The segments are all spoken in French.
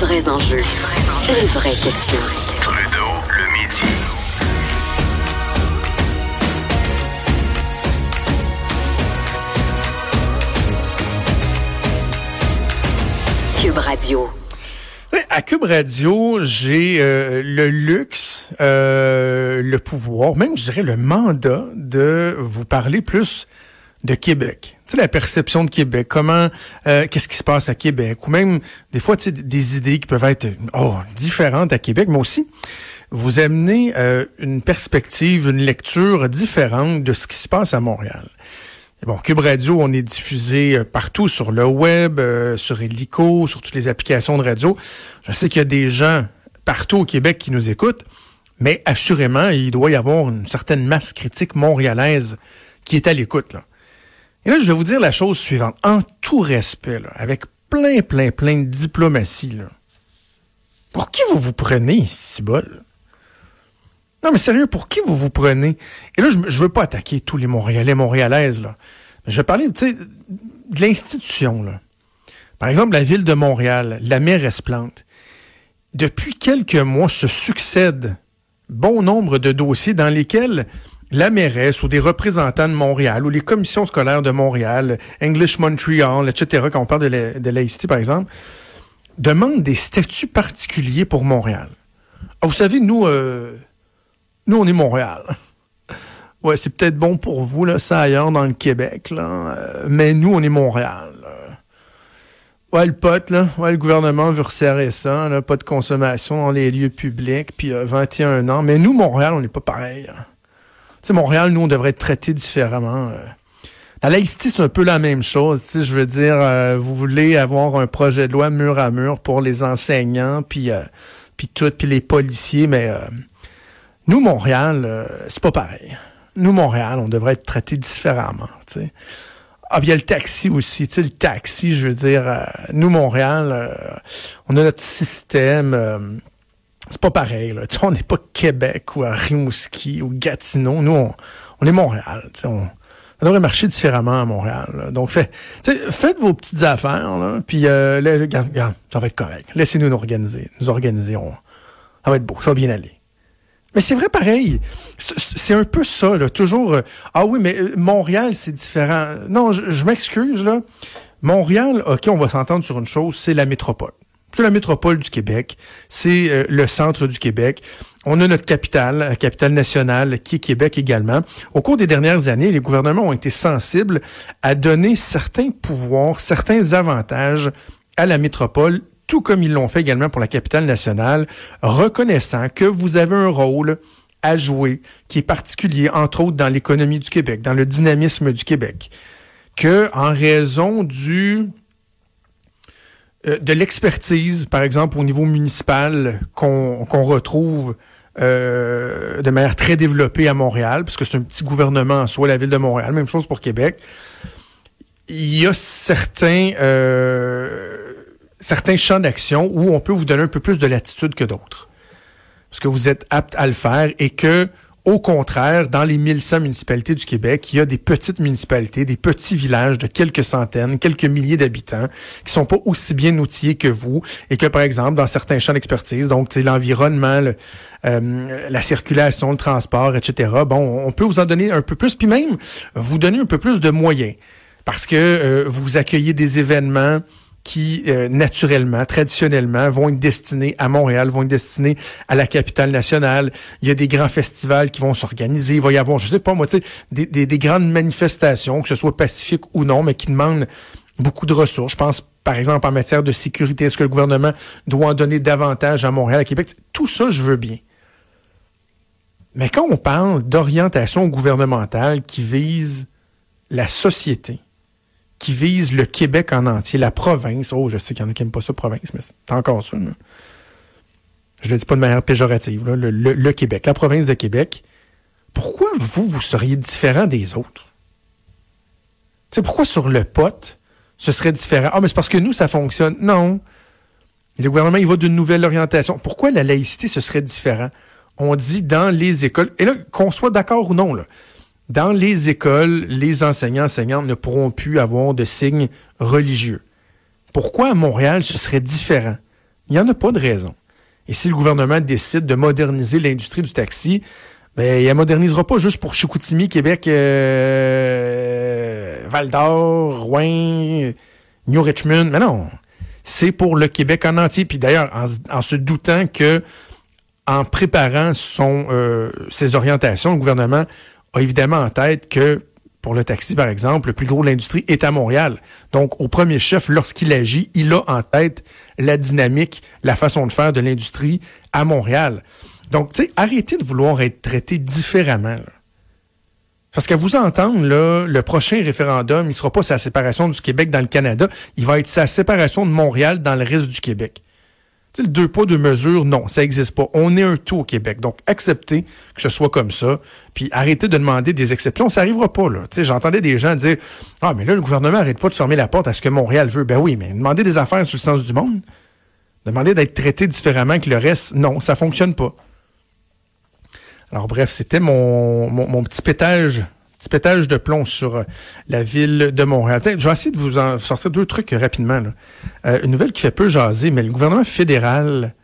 Vrais enjeux, les vraies questions. Trudeau, le midi. Cube Radio. À Cube Radio, j'ai euh, le luxe, euh, le pouvoir, même je dirais le mandat de vous parler plus de Québec. Tu sais, la perception de Québec, comment, euh, qu'est-ce qui se passe à Québec, ou même des fois, tu sais, des idées qui peuvent être oh, différentes à Québec, mais aussi vous amener une perspective, une lecture différente de ce qui se passe à Montréal. Bon, Cube Radio, on est diffusé euh, partout sur le web, euh, sur Helico, sur toutes les applications de radio. Je sais qu'il y a des gens partout au Québec qui nous écoutent, mais assurément, il doit y avoir une certaine masse critique montréalaise qui est à l'écoute. Et là, je vais vous dire la chose suivante. En tout respect, avec plein, plein, plein de diplomatie, là, pour qui vous vous prenez, Cibol? Non, mais sérieux, pour qui vous vous prenez? Et là, je, je veux pas attaquer tous les Montréalais, Montréalaises, là. Mais je vais parler, de l'institution. Par exemple, la ville de Montréal, la maire Esplante. Depuis quelques mois se succèdent bon nombre de dossiers dans lesquels la mairesse ou des représentants de Montréal ou les commissions scolaires de Montréal, English Montreal, etc., quand on parle de, la, laïcité, par exemple, demandent des statuts particuliers pour Montréal. Ah, vous savez, nous, euh, nous, on est Montréal. Ouais, c'est peut-être bon pour vous, là, ça ailleurs dans le Québec, là. Euh, mais nous, on est Montréal. Ouais, le pote, là. Ouais, le gouvernement veut resserrer ça. Pas de consommation dans les lieux publics, puis 21 ans. Mais nous, Montréal, on n'est pas pareil. Hein. Sais, Montréal, nous, on devrait être traités différemment. Euh. La laïcité, c'est un peu la même chose. Je veux dire, euh, vous voulez avoir un projet de loi mur à mur pour les enseignants, puis puis tout, puis les policiers, mais nous, Montréal, euh, c'est pas pareil. Nous, Montréal, on devrait être traité différemment. Ah, bien, le taxi aussi. Tu le taxi, je veux dire, euh, nous, Montréal, euh, on a notre système. C'est pas pareil. Là. on n'est pas Québec ou à Rimouski ou Gatineau. Nous, on, est Montréal. On, on devrait marcher différemment à Montréal. Donc, fait, faites vos petites affaires, là, puis ça va être correct. Laissez-nous nous organiser. Nous organiser. ça va être beau. Ça va bien aller. Mais c'est vrai pareil. C'est un peu ça, là. Toujours. Euh, ah oui, mais euh, Montréal, c'est différent. Non, je, m'excuse, là. Montréal, OK, on va s'entendre sur une chose, c'est la métropole. C'est la métropole du Québec. C'est euh, le centre du Québec. On a notre capitale, la capitale nationale, qui est Québec également. Au cours des dernières années, les gouvernements ont été sensibles à donner certains pouvoirs, certains avantages à la métropole tout comme ils l'ont fait également pour la capitale nationale, reconnaissant que vous avez un rôle à jouer qui est particulier, entre autres, dans l'économie du Québec, dans le dynamisme du Québec, que en raison du euh, de l'expertise, par exemple, au niveau municipal, qu'on retrouve euh, de manière très développée à Montréal, parce que c'est un petit gouvernement en soi, la ville de Montréal, même chose pour Québec. Il y a certains euh, certains champs d'action où on peut vous donner un peu plus de latitude que d'autres. Parce que vous êtes apte à le faire et que, au contraire, dans les 1100 municipalités du Québec, il y a des petites municipalités, des petits villages de quelques centaines, quelques milliers d'habitants qui sont pas aussi bien outillés que vous et que, par exemple, dans certains champs d'expertise, donc l'environnement, euh, la circulation, le transport, etc., bon, on peut vous en donner un peu plus, puis même vous donner un peu plus de moyens parce que euh, vous accueillez des événements qui, euh, naturellement, traditionnellement, vont être destinés à Montréal, vont être destinés à la capitale nationale. Il y a des grands festivals qui vont s'organiser. Il va y avoir, je sais pas moi, des, des, des, grandes manifestations, que ce soit pacifique ou non, mais qui demandent beaucoup de ressources. Je pense, par exemple, en matière de sécurité. Est-ce que le gouvernement doit en donner davantage à Montréal, à Québec? Tout ça, je veux bien. Mais quand on parle d'orientation gouvernementale qui vise la société, qui vise le Québec en entier, la province. Oh, je sais qu'il y en a qui n'aiment pas ça, province, mais c'est encore ça. Là. Je ne le dis pas de manière péjorative. Le Québec, la province de Québec. Pourquoi vous, vous seriez différent des autres? sais, pourquoi sur le pote, ce serait différent? Ah, mais c'est parce que nous, ça fonctionne. Non. Le gouvernement, il va d'une nouvelle orientation. Pourquoi la laïcité, ce serait différent? On dit dans les écoles, et là, qu'on soit d'accord ou non, là, dans les écoles, les enseignants, enseignantes ne pourront plus avoir de signes religieux. Pourquoi à Montréal, ce serait différent? Il n'y en a pas de raison. Et si le gouvernement décide de moderniser l'industrie du taxi, ben, il ne modernisera pas juste pour Chicoutimi, Québec, euh, Val d'Or, Rouen, New Richmond. Mais non, c'est pour le Québec en entier. Puis d'ailleurs, en, se doutant que, en préparant son, euh, ses orientations, le gouvernement a évidemment en tête que pour le taxi, par exemple, le plus gros de l'industrie est à Montréal. Donc, au premier chef, lorsqu'il agit, il a en tête la dynamique, la façon de faire de l'industrie à Montréal. Donc, tu sais, arrêtez de vouloir être traité différemment. Parce qu'à vous entendre, là, le prochain référendum, il sera pas sa séparation du Québec dans le Canada, il va être sa séparation de Montréal dans le reste du Québec. Le deux poids, deux mesures, non, ça n'existe pas. On est un tout au Québec. Donc, acceptez que ce soit comme ça, puis arrêtez de demander des exceptions. Ça n'arrivera pas, là. J'entendais des gens dire Ah, mais là, le gouvernement n'arrête pas de fermer la porte à ce que Montréal veut. Ben oui, mais demander des affaires sur le sens du monde, demander d'être traité différemment que le reste, non, ça fonctionne pas. Alors bref, c'était mon, petit pétage petit pétage de plomb sur euh, la ville de Montréal. Je vais essayer de vous en sortir deux trucs rapidement. Euh, une nouvelle qui fait peu jaser, mais le gouvernement fédéral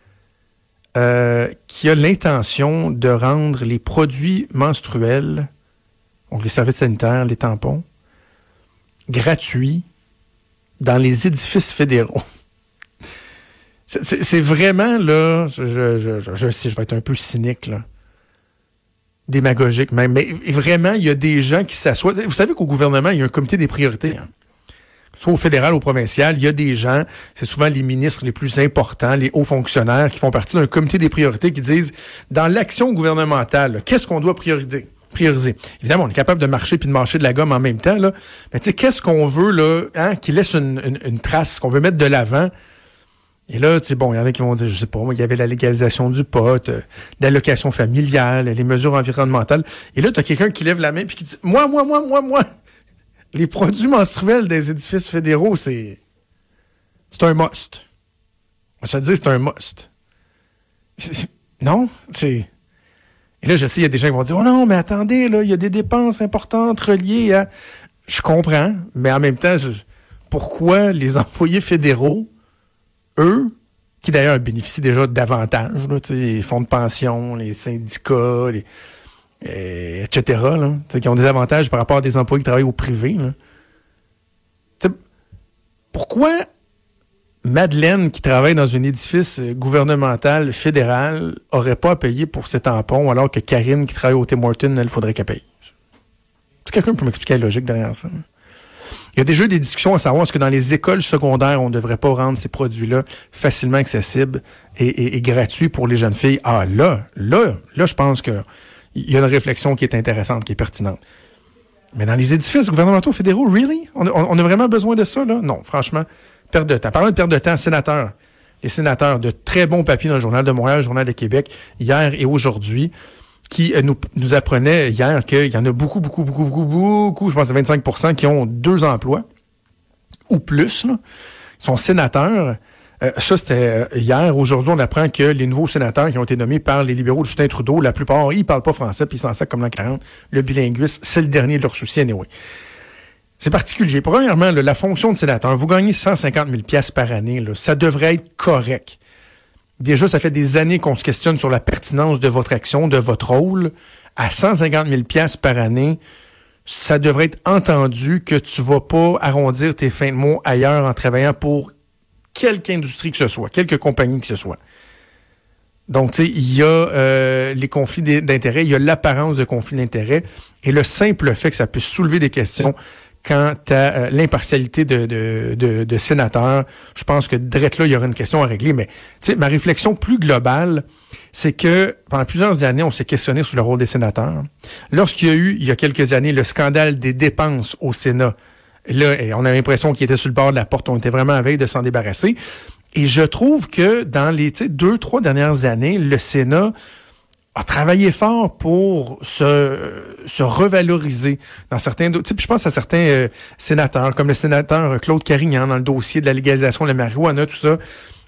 euh, qui a l'intention de rendre les produits menstruels, donc les services sanitaires, les tampons, gratuits dans les édifices fédéraux. C'est vraiment, là, je sais, je vais être un peu cynique, là démagogique même. Mais vraiment, il y a des gens qui s'assoient. Vous savez qu'au gouvernement, il y a un comité des priorités. Hein. Soit au fédéral ou au provincial, il y a des gens, c'est souvent les ministres les plus importants, les hauts fonctionnaires qui font partie d'un comité des priorités qui disent, dans l'action gouvernementale, qu'est-ce qu'on doit prioriser? Évidemment, on est capable de marcher puis de marcher de la gomme en même temps. Mais tu sais, qu'est-ce qu'on veut, hein, qui laisse une, une trace, qu'on veut mettre de l'avant? Et là, tu sais, bon, il y en a qui vont dire, je sais pas, il y avait la légalisation du pot, euh, l'allocation familiale, les mesures environnementales. Et là, tu as quelqu'un qui lève la main puis qui dit, moi, moi, moi, moi, moi, les produits menstruels des édifices fédéraux, c'est, c'est un must. On se dit, c'est un must. non, c'est, et là, je sais, il y a des gens qui vont dire, oh non, mais attendez, là, il y a des dépenses importantes reliées à, je comprends, mais en même temps, pourquoi les employés fédéraux eux, qui d'ailleurs bénéficient déjà davantage, les fonds de pension, les syndicats, euh, etc., là, qui ont des avantages par rapport à des employés qui travaillent au privé. Pourquoi Madeleine, qui travaille dans un édifice gouvernemental fédéral, aurait pas à payer pour ses tampons, alors que Karine, qui travaille au Tim Hortons, elle faudrait qu'elle paye? Est-ce que quelqu'un peut m'expliquer la logique derrière ça? Il y a déjà des discussions à savoir est-ce que dans les écoles secondaires, on ne devrait pas rendre ces produits-là facilement accessibles et, gratuits pour les jeunes filles? Ah là, là, là, je pense qu'il y a une réflexion qui est intéressante, qui est pertinente. Mais dans les édifices gouvernementaux fédéraux, really? On a, vraiment besoin de ça, là? Non, franchement, perte de temps. Parlant de perte de temps, sénateurs. Les sénateurs, de très bons papiers dans le Journal de Montréal, le Journal de Québec, hier et aujourd'hui qui euh, nous, apprenait hier qu'il y en a beaucoup, beaucoup, beaucoup, beaucoup, beaucoup, je pense à 25% qui ont deux emplois ou plus. Là. Sont sénateurs. Euh, ça, c'était euh, hier. Aujourd'hui, on apprend que les nouveaux sénateurs qui ont été nommés par les libéraux de Justin Trudeau, la plupart, ils parlent pas français, puis ils s'en savent comme l'an 40. Le bilinguisme, c'est le dernier de leurs soucis, anyway. C'est particulier. Premièrement, la fonction de sénateur, vous gagnez 150 000 par année. Là, ça devrait être correct. Déjà, ça fait des années qu'on se questionne sur la pertinence de votre action, de votre rôle. À 150 000 pièces par année, ça devrait être entendu que tu vas pas arrondir tes fins de mois ailleurs en travaillant pour quelque industrie que ce soit, quelque compagnie que ce soit. Donc, tu sais, il y a euh, les conflits d'intérêts, il y a l'apparence de conflit d'intérêts, et le simple fait que ça puisse soulever des questions quant à euh, l'impartialité de, de, de, sénateurs. Je pense que direct là, il y aura une question à régler. Mais ma réflexion plus globale, c'est que pendant plusieurs années, on s'est questionné sur le rôle des sénateurs. Lorsqu'il y a eu, il y a quelques années, le scandale des dépenses au Sénat, Là, on a l'impression qu'il était sur le bord de la porte. On était vraiment à veille de s'en débarrasser. Et je trouve que dans les deux, trois dernières années, le Sénat a travaillé fort pour se, se revaloriser dans certains types. Je pense à certains euh, sénateurs, comme le sénateur Claude Carignan dans le dossier de la légalisation de la marijuana, tout ça.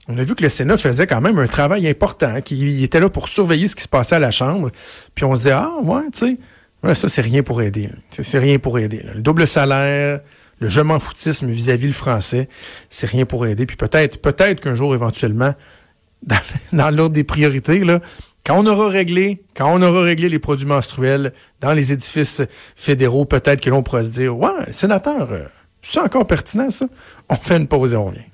On a vu que le Sénat faisait quand même un travail important, qu'il était là pour surveiller ce qui se passait à la Chambre. Puis on se disait, ah ouais, tu sais, ça c'est rien pour aider. C'est rien pour aider. Le double salaire, le je m'en foutisme vis-à-vis le français, c'est rien pour aider. Puis peut-être, peut-être qu'un jour éventuellement, dans, dans l'ordre des priorités, là, quand on aura réglé, les produits menstruels dans les édifices fédéraux, peut-être que l'on pourra se dire, ouais, sénateur, euh, c'est encore pertinent ça? On fait une pause et on revient.